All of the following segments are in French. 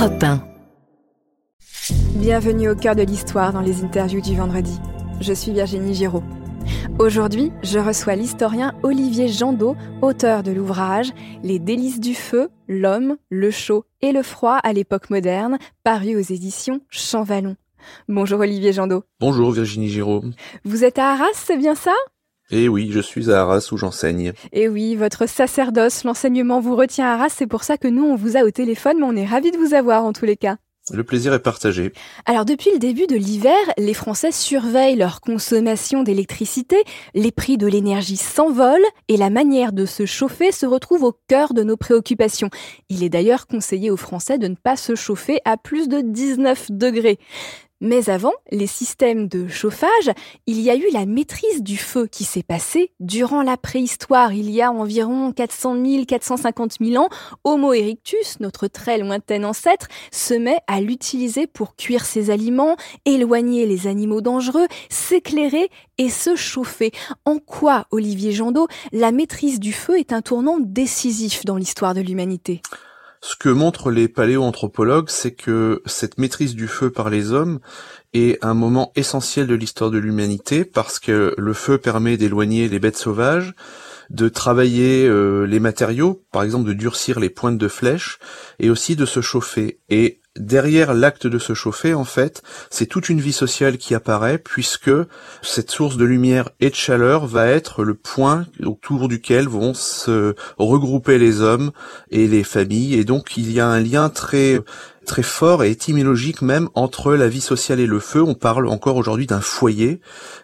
Europe 1. Bienvenue au cœur de l'histoire dans les interviews du vendredi. Je suis Virginie Giraud. Aujourd'hui, je reçois l'historien Olivier Jandot, auteur de l'ouvrage Les délices du feu, l'homme, le chaud et le froid à l'époque moderne, paru aux éditions Champvallon. Bonjour Olivier Jandot. Bonjour Virginie Giraud. Vous êtes à Arras, c'est bien ça? Eh oui, je suis à Arras où j'enseigne. Eh oui, votre sacerdoce, l'enseignement vous retient à Arras, c'est pour ça que nous on vous a au téléphone, mais on est ravis de vous avoir en tous les cas. Le plaisir est partagé. Alors depuis le début de l'hiver, les Français surveillent leur consommation d'électricité, les prix de l'énergie s'envolent et la manière de se chauffer se retrouve au cœur de nos préoccupations. Il est d'ailleurs conseillé aux Français de ne pas se chauffer à plus de 19 degrés. Mais avant les systèmes de chauffage, il y a eu la maîtrise du feu qui s'est passée durant la préhistoire, il y a environ 400 000, 450 000 ans. Homo erectus, notre très lointain ancêtre, se met à l'utiliser pour cuire ses aliments, éloigner les animaux dangereux, s'éclairer et se chauffer. En quoi, Olivier Jandot, la maîtrise du feu est un tournant décisif dans l'histoire de l'humanité? Ce que montrent les paléoanthropologues, c'est que cette maîtrise du feu par les hommes est un moment essentiel de l'histoire de l'humanité parce que le feu permet d'éloigner les bêtes sauvages, de travailler euh, les matériaux, par exemple de durcir les pointes de flèches, et aussi de se chauffer. Derrière l'acte de se chauffer, en fait, c'est toute une vie sociale qui apparaît, puisque cette source de lumière et de chaleur va être le point autour duquel vont se regrouper les hommes et les familles, et donc il y a un lien très très fort et étymologique même entre la vie sociale et le feu. On parle encore aujourd'hui d'un foyer,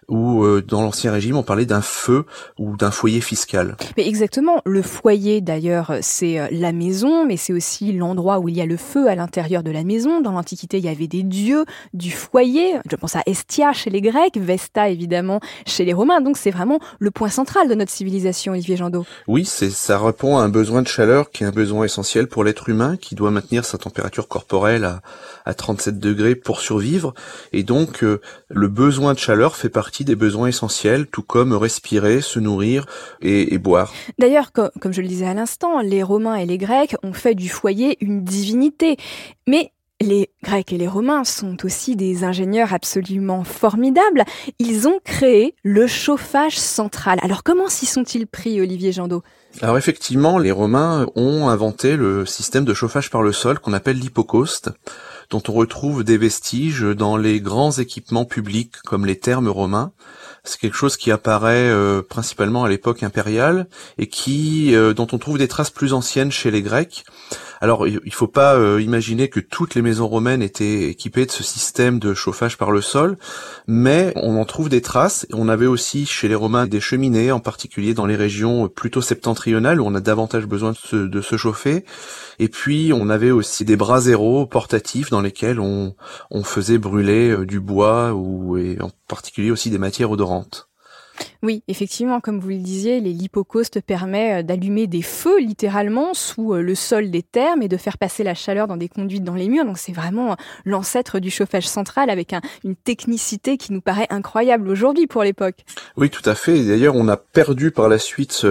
ou euh, dans l'ancien régime on parlait d'un feu ou d'un foyer fiscal. Mais exactement, le foyer d'ailleurs c'est euh, la maison, mais c'est aussi l'endroit où il y a le feu à l'intérieur de la maison. Dans l'Antiquité il y avait des dieux du foyer, je pense à Estia chez les Grecs, Vesta évidemment chez les Romains, donc c'est vraiment le point central de notre civilisation, Olivier Jandot. Oui, c'est ça répond à un besoin de chaleur qui est un besoin essentiel pour l'être humain qui doit maintenir sa température corporelle à, à 37 degrés pour survivre, et donc euh, le besoin de chaleur fait partie des besoins essentiels, tout comme respirer, se nourrir et, boire. D'ailleurs, comme je le disais à l'instant, les Romains et les Grecs ont fait du foyer une divinité. Mais les Grecs et les Romains sont aussi des ingénieurs absolument formidables. Ils ont créé le chauffage central. Alors comment s'y sont-ils pris, Olivier Jandot? Alors effectivement, les Romains ont inventé le système de chauffage par le sol qu'on appelle l'hypocauste dont on retrouve des vestiges dans les grands équipements publics comme les thermes romains. C'est quelque chose qui apparaît euh, principalement à l'époque impériale et qui euh, dont on trouve des traces plus anciennes chez les Grecs. Alors, il faut pas euh, imaginer que toutes les maisons romaines étaient équipées de ce système de chauffage par le sol, mais on en trouve des traces. On avait aussi chez les Romains des cheminées, en particulier dans les régions plutôt septentrionales où on a davantage besoin de se, chauffer. Et puis, on avait aussi des braseros portatifs dans lesquels on, on faisait brûler euh, du bois ou et en particulier aussi des matières odorantes. Oui, effectivement, comme vous le disiez, les lipocaustes permet euh, d'allumer des feux littéralement sous euh, le sol des termes et de faire passer la chaleur dans des conduites dans les murs. Donc c'est vraiment euh, l'ancêtre du chauffage central avec une technicité qui nous paraît incroyable aujourd'hui pour l'époque. Oui, tout à fait. D'ailleurs, on a perdu par la suite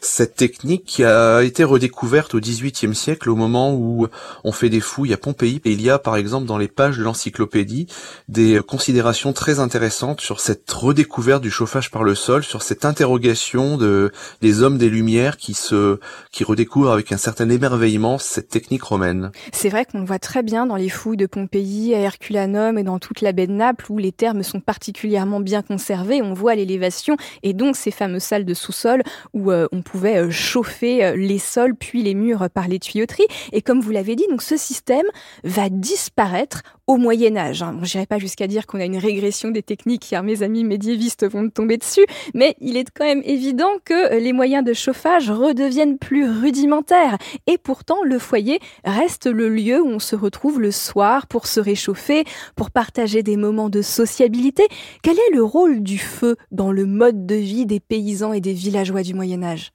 cette technique qui a été redécouverte au XVIIIe siècle au moment où on fait des fouilles à Pompéi. Et il y a par exemple dans les pages de l'encyclopédie des considérations très intéressantes sur cette redécouverte du chauffage par le sol sur cette interrogation de des hommes des Lumières qui se qui redécouvrent avec un certain émerveillement cette technique romaine. C'est vrai qu'on le voit très bien dans les fouilles de Pompéi, à Herculanum et dans toute la baie de Naples où les termes sont particulièrement bien conservés. On voit l'élévation et donc ces fameuses salles de sous-sol où euh, on pouvait euh, chauffer euh, les sols puis les murs par les tuyauteries. Et comme vous l'avez dit, donc ce système va disparaître au Moyen Âge. Hein. Bon, J'irai pas jusqu'à dire qu'on a une régression des techniques car mes amis médiévistes vont tomber dessus, mais il est quand même évident que les moyens de chauffage redeviennent plus rudimentaires. Et pourtant, le foyer reste le lieu où on se retrouve le soir pour se réchauffer, pour partager des moments de sociabilité. Quel est le rôle du feu dans le mode de vie des paysans et des villageois du Moyen Âge?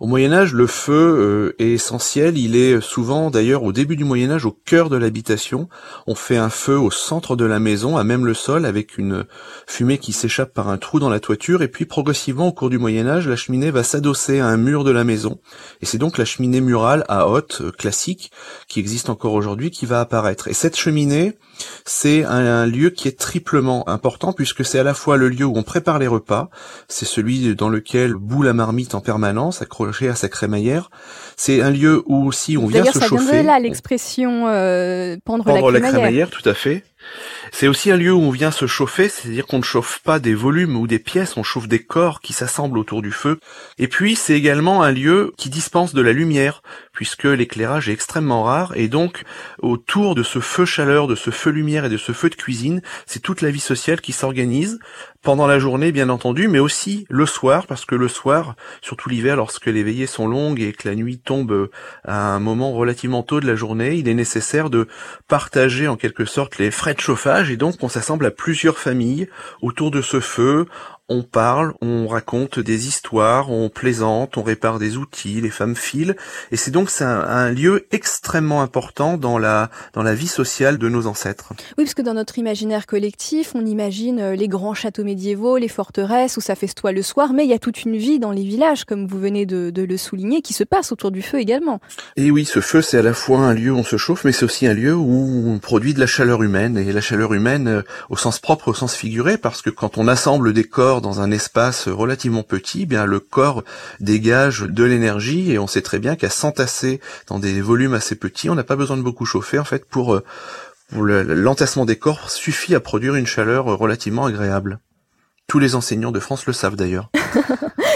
Au Moyen Âge, le feu euh, est essentiel. Il est souvent, d'ailleurs, au début du Moyen Âge, au cœur de l'habitation. On fait un feu au centre de la maison, à même le sol, avec une fumée qui s'échappe par un trou dans la toiture. Et puis, progressivement, au cours du Moyen Âge, la cheminée va s'adosser à un mur de la maison. Et c'est donc la cheminée murale à hotte euh, classique, qui existe encore aujourd'hui, qui va apparaître. Et cette cheminée, c'est un, lieu qui est triplement important puisque c'est à la fois le lieu où on prépare les repas, c'est celui dans lequel bout la marmite en permanence, accrochée à sa crémaillère. C'est un lieu où aussi on vient se chauffer. D'ailleurs, ça vient de là l'expression euh, pendre, la crémaillère. la crémaillère. Tout à fait. C'est aussi un lieu où on vient se chauffer, c'est-à-dire qu'on ne chauffe pas des volumes ou des pièces, on chauffe des corps qui s'assemblent autour du feu. Et puis c'est également un lieu qui dispense de la lumière, puisque l'éclairage est extrêmement rare, et donc autour de ce feu chaleur, de ce feu lumière et de ce feu de cuisine, c'est toute la vie sociale qui s'organise, pendant la journée bien entendu, mais aussi le soir, parce que le soir, surtout l'hiver, lorsque les veillées sont longues et que la nuit tombe à un moment relativement tôt de la journée, il est nécessaire de partager en quelque sorte les frais de chauffage, et donc on s'assemble à plusieurs familles autour de ce feu, on parle, on raconte des histoires, on plaisante, on répare des outils, les femmes filent, et c'est donc un, lieu extrêmement important dans la dans la vie sociale de nos ancêtres. Oui, parce que dans notre imaginaire collectif, on imagine euh, les grands châteaux médiévaux, les forteresses où ça festoie le soir, mais il y a toute une vie dans les villages, comme vous venez de, de le souligner, qui se passe autour du feu également. Et oui, ce feu, c'est à la fois un lieu où on se chauffe, mais c'est aussi un lieu où on produit de la chaleur humaine, et la chaleur humaine euh, au sens propre, au sens figuré, parce que quand on assemble des corps dans un espace relativement petit, eh bien le corps dégage de l'énergie et on sait très bien qu'à s'entasser dans des volumes assez petits, on n'a pas besoin de beaucoup chauffer en fait pour, euh, pour l'entassement des corps suffit à produire une chaleur relativement agréable. Tous les enseignants de France le savent d'ailleurs.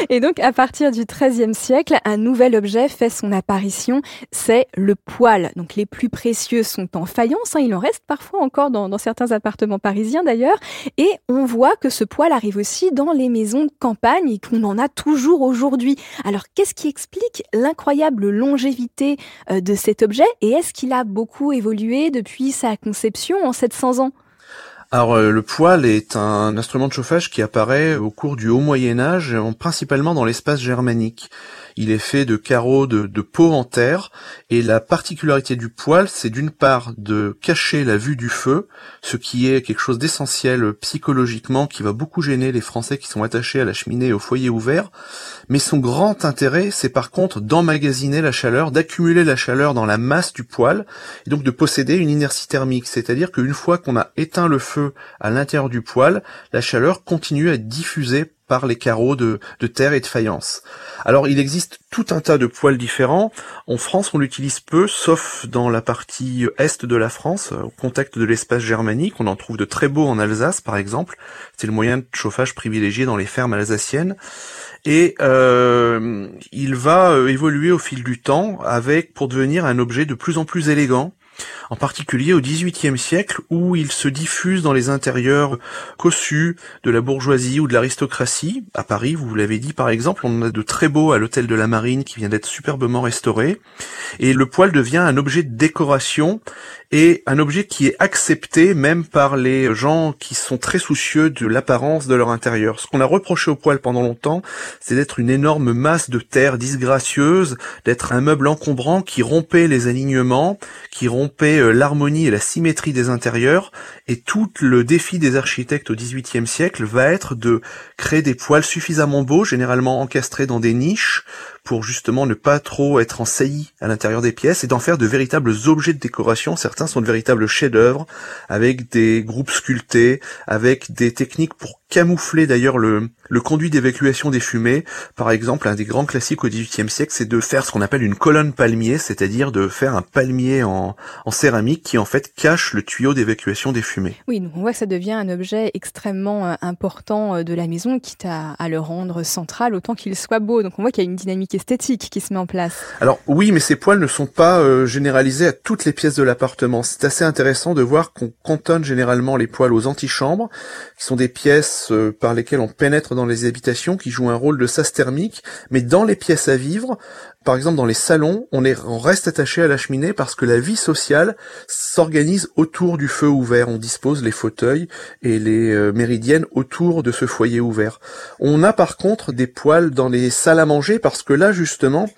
Et donc, à partir du XIIIe siècle, un nouvel objet fait son apparition, c'est le poêle. Donc, les plus précieux sont en faïence, hein, il en reste parfois encore dans, certains appartements parisiens d'ailleurs, et on voit que ce poêle arrive aussi dans les maisons de campagne et qu'on en a toujours aujourd'hui. Alors, qu'est-ce qui explique l'incroyable longévité euh, de cet objet? Et est-ce qu'il a beaucoup évolué depuis sa conception en 700 ans? Alors euh, le poêle est un instrument de chauffage qui apparaît au cours du Haut Moyen Âge, principalement dans l'espace germanique. Il est fait de carreaux de, de peau en terre et la particularité du poêle, c'est d'une part de cacher la vue du feu, ce qui est quelque chose d'essentiel psychologiquement qui va beaucoup gêner les Français qui sont attachés à la cheminée et au foyer ouvert. Mais son grand intérêt, c'est par contre d'emmagasiner la chaleur, d'accumuler la chaleur dans la masse du poêle et donc de posséder une inertie thermique. C'est-à-dire qu'une fois qu'on a éteint le feu à l'intérieur du poêle, la chaleur continue à être diffusée par les carreaux de, terre et de faïence. Alors il existe tout un tas de poêles différents. En France, on l'utilise peu, sauf dans la partie est de la France, au contact de l'espace germanique. On en trouve de très beaux en Alsace, par exemple. C'est le moyen de chauffage privilégié dans les fermes alsaciennes. Et euh, il va euh, évoluer au fil du temps avec pour devenir un objet de plus en plus élégant en particulier au XVIIIe siècle où il se diffuse dans les intérieurs cossus de la bourgeoisie ou de l'aristocratie. À Paris, vous l'avez dit par exemple, on en a de très beaux à l'hôtel de la Marine qui vient d'être superbement restauré. Et le poêle devient un objet de décoration et un objet qui est accepté même par les gens qui sont très soucieux de l'apparence de leur intérieur. Ce qu'on a reproché au poêle pendant longtemps, c'est d'être une énorme masse de terre disgracieuse, d'être un meuble encombrant qui rompait les alignements, qui rompait euh, l'harmonie et la symétrie des intérieurs, et tout le défi des architectes au XVIIIe siècle va être de créer des poêles suffisamment beaux, généralement encastrés dans des niches, pour justement ne pas trop être en saillie à l'intérieur des pièces et d'en faire de véritables objets de décoration. Certains sont de véritables chefs-d'œuvre avec des groupes sculptés, avec des techniques pour camoufler d'ailleurs le, le conduit d'évacuation des fumées. Par exemple, un des grands classiques au XVIIIe siècle, c'est de faire ce qu'on appelle une colonne palmier, c'est-à-dire de faire un palmier en, en céramique qui en fait cache le tuyau d'évacuation des fumées. Oui, donc on voit que ça devient un objet extrêmement euh, important euh, de la maison, quitte à, à le rendre central autant qu'il soit beau. Donc on voit qu'il y a une dynamique esthétique qui se met en place. Alors oui, mais ces poils ne sont pas euh, généralisés à toutes les pièces de l'appartement. C'est assez intéressant de voir qu'on cantonne généralement les poils aux antichambres, qui sont des pièces euh, par lesquelles on pénètre dans dans les habitations qui jouent un rôle de sas thermique, mais dans les pièces à vivre, par exemple, dans les salons, on, est, on reste attaché à la cheminée parce que la vie sociale s'organise autour du feu ouvert. On dispose les fauteuils et les euh, méridiennes autour de ce foyer ouvert. On a par contre des poêles dans les salles à manger parce que là, justement,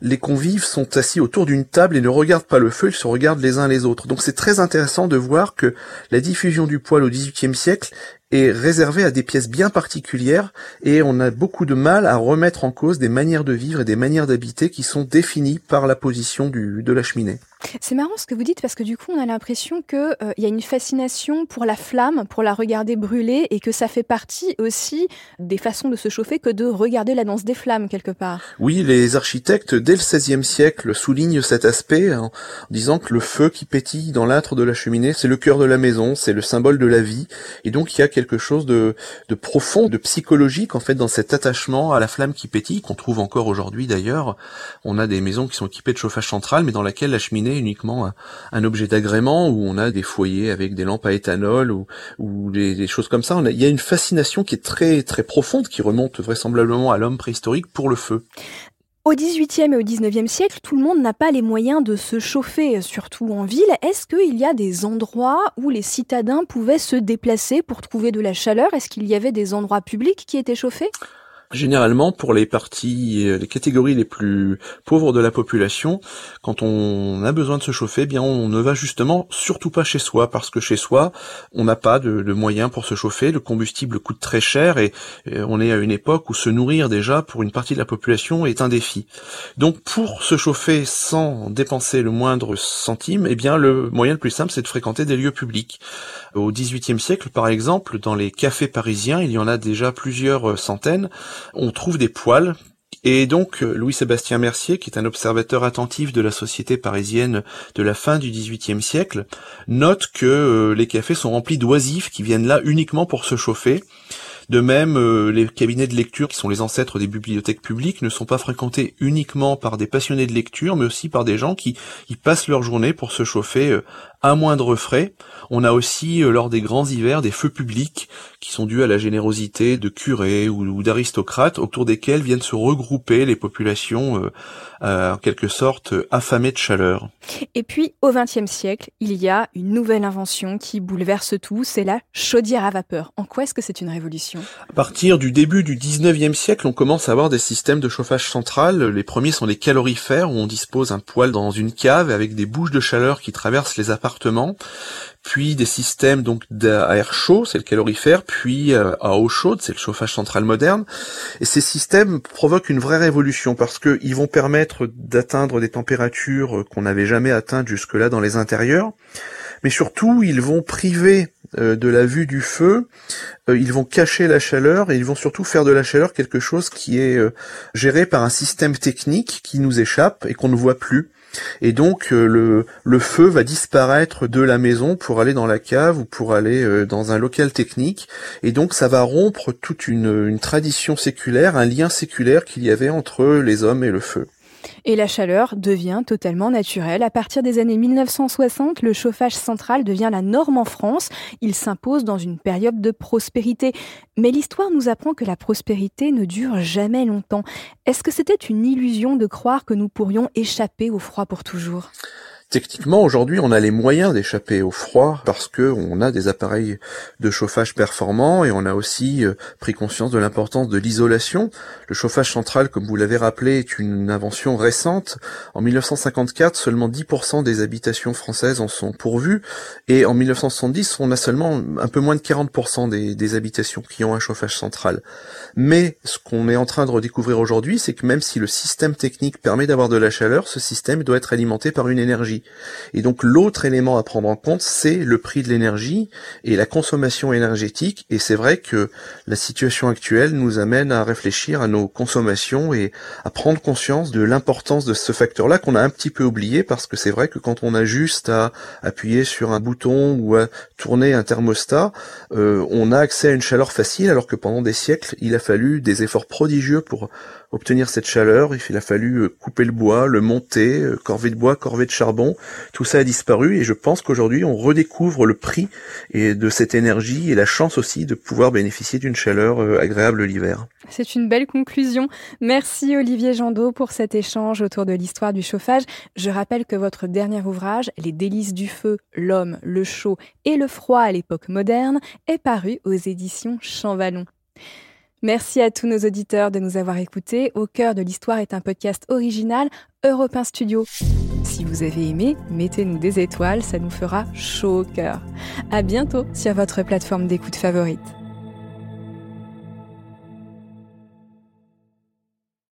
les convives sont assis autour d'une table et ne regardent pas le feu, ils se regardent les uns les autres. Donc c'est très intéressant de voir que la diffusion du poêle au XVIIIe siècle est réservé à des pièces bien particulières et on a beaucoup de mal à remettre en cause des manières de vivre et des manières d'habiter qui sont définies par la position du, de la cheminée. C'est marrant ce que vous dites parce que du coup on a l'impression qu'il euh, y a une fascination pour la flamme, pour la regarder brûler et que ça fait partie aussi des façons de se chauffer que de regarder la danse des flammes quelque part. Oui, les architectes dès le XVIe siècle soulignent cet aspect en disant que le feu qui pétille dans l'âtre de la cheminée c'est le cœur de la maison, c'est le symbole de la vie et donc il y a quelque chose de, de profond, de psychologique en fait dans cet attachement à la flamme qui pétille qu'on trouve encore aujourd'hui d'ailleurs. On a des maisons qui sont équipées de chauffage central mais dans laquelle la cheminée uniquement un, objet d'agrément où on a des foyers avec des lampes à éthanol ou, ou des, choses comme ça. il y a une fascination qui est très très profonde qui remonte vraisemblablement à l'homme préhistorique pour le feu. Au XVIIIe et au XIXe siècle, tout le monde n'a pas les moyens de se chauffer, surtout en ville. Est-ce qu'il y a des endroits où les citadins pouvaient se déplacer pour trouver de la chaleur? Est-ce qu'il y avait des endroits publics qui étaient chauffés? Généralement, pour les parties, euh, les catégories les plus pauvres de la population, quand on a besoin de se chauffer, eh bien on ne va justement surtout pas chez soi, parce que chez soi, on n'a pas de, moyens pour se chauffer, le combustible coûte très cher et, on est à une époque où se nourrir déjà pour une partie de la population est un défi. Donc pour se chauffer sans dépenser le moindre centime, eh bien le moyen le plus simple c'est de fréquenter des lieux publics. Au XVIIIe siècle, par exemple, dans les cafés parisiens, il y en a déjà plusieurs centaines on trouve des poils et donc Louis-Sébastien Mercier, qui est un observateur attentif de la société parisienne de la fin du XVIIIe siècle, note que euh, les cafés sont remplis d'oisifs qui viennent là uniquement pour se chauffer. De même, euh, les cabinets de lecture, qui sont les ancêtres des bibliothèques publiques, ne sont pas fréquentés uniquement par des passionnés de lecture, mais aussi par des gens qui y passent leur journée pour se chauffer euh, à moindre frais. On a aussi, euh, lors des grands hivers, des feux publics qui sont dus à la générosité de curés ou, d'aristocrates autour desquels viennent se regrouper les populations euh, euh, en quelque sorte affamées de chaleur. Et puis, au XXe siècle, il y a une nouvelle invention qui bouleverse tout, c'est la chaudière à vapeur. En quoi est-ce que c'est une révolution? À partir du début du XIXe siècle, on commence à avoir des systèmes de chauffage central. Les premiers sont les calorifères, où on dispose un poêle dans une cave avec des bouches de chaleur qui traversent les appartements puis des systèmes donc à air chaud, c'est le calorifère, puis euh, à eau chaude, c'est le chauffage central moderne. Et ces systèmes provoquent une vraie révolution parce qu'ils vont permettre d'atteindre des températures qu'on n'avait jamais atteintes jusque-là dans les intérieurs. Mais surtout, ils vont priver euh, de la vue du feu, euh, ils vont cacher la chaleur et ils vont surtout faire de la chaleur quelque chose qui est géré par un système technique qui nous échappe et qu'on ne voit plus. Et donc euh, le, feu va disparaître de la maison pour aller dans la cave ou pour aller euh, dans un local technique. Et donc ça va rompre toute une tradition séculaire, un lien séculaire qu'il y avait entre les hommes et le feu. Et la chaleur devient totalement naturelle. À partir des années 1960, le chauffage central devient la norme en France. Il s'impose dans une période de prospérité. Mais l'histoire nous apprend que la prospérité ne dure jamais longtemps. Est-ce que c'était une illusion de croire que nous pourrions échapper au froid pour toujours? Techniquement, aujourd'hui, on a les moyens d'échapper au froid parce que on a des appareils de chauffage performants et on a aussi euh, pris conscience de l'importance de l'isolation. Le chauffage central, comme vous l'avez rappelé, est une invention récente. En 1954, seulement 10% des habitations françaises en sont pourvues et en 1970, on a seulement un peu moins de 40% des, des habitations qui ont un chauffage central. Mais ce qu'on est en train de redécouvrir aujourd'hui, c'est que même si le système technique permet d'avoir de la chaleur, ce système doit être alimenté par une énergie. Et donc l'autre élément à prendre en compte, c'est le prix de l'énergie et la consommation énergétique. Et c'est vrai que la situation actuelle nous amène à réfléchir à nos consommations et à prendre conscience de l'importance de ce facteur-là qu'on a un petit peu oublié parce que c'est vrai que quand on a juste à appuyer sur un bouton ou à tourner un thermostat, euh, on a accès à une chaleur facile alors que pendant des siècles, il a fallu des efforts prodigieux pour obtenir cette chaleur. Il a fallu euh, couper le bois, le monter, euh, corvée de bois, corvée de charbon tout ça a disparu et je pense qu'aujourd'hui on redécouvre le prix et de cette énergie et la chance aussi de pouvoir bénéficier d'une chaleur euh, agréable l'hiver. C'est une belle conclusion. Merci Olivier Jandot pour cet échange autour de l'histoire du chauffage. Je rappelle que votre dernier ouvrage, Les délices du feu, l'homme, le chaud et le froid à l'époque moderne, est paru aux éditions Champvallon. Merci à tous nos auditeurs de nous avoir écoutés. Au cœur de l'histoire est un podcast original Europe Studio. Si vous avez aimé, mettez-nous des étoiles, ça nous fera chaud au cœur. À bientôt sur votre plateforme d'écoute favorite.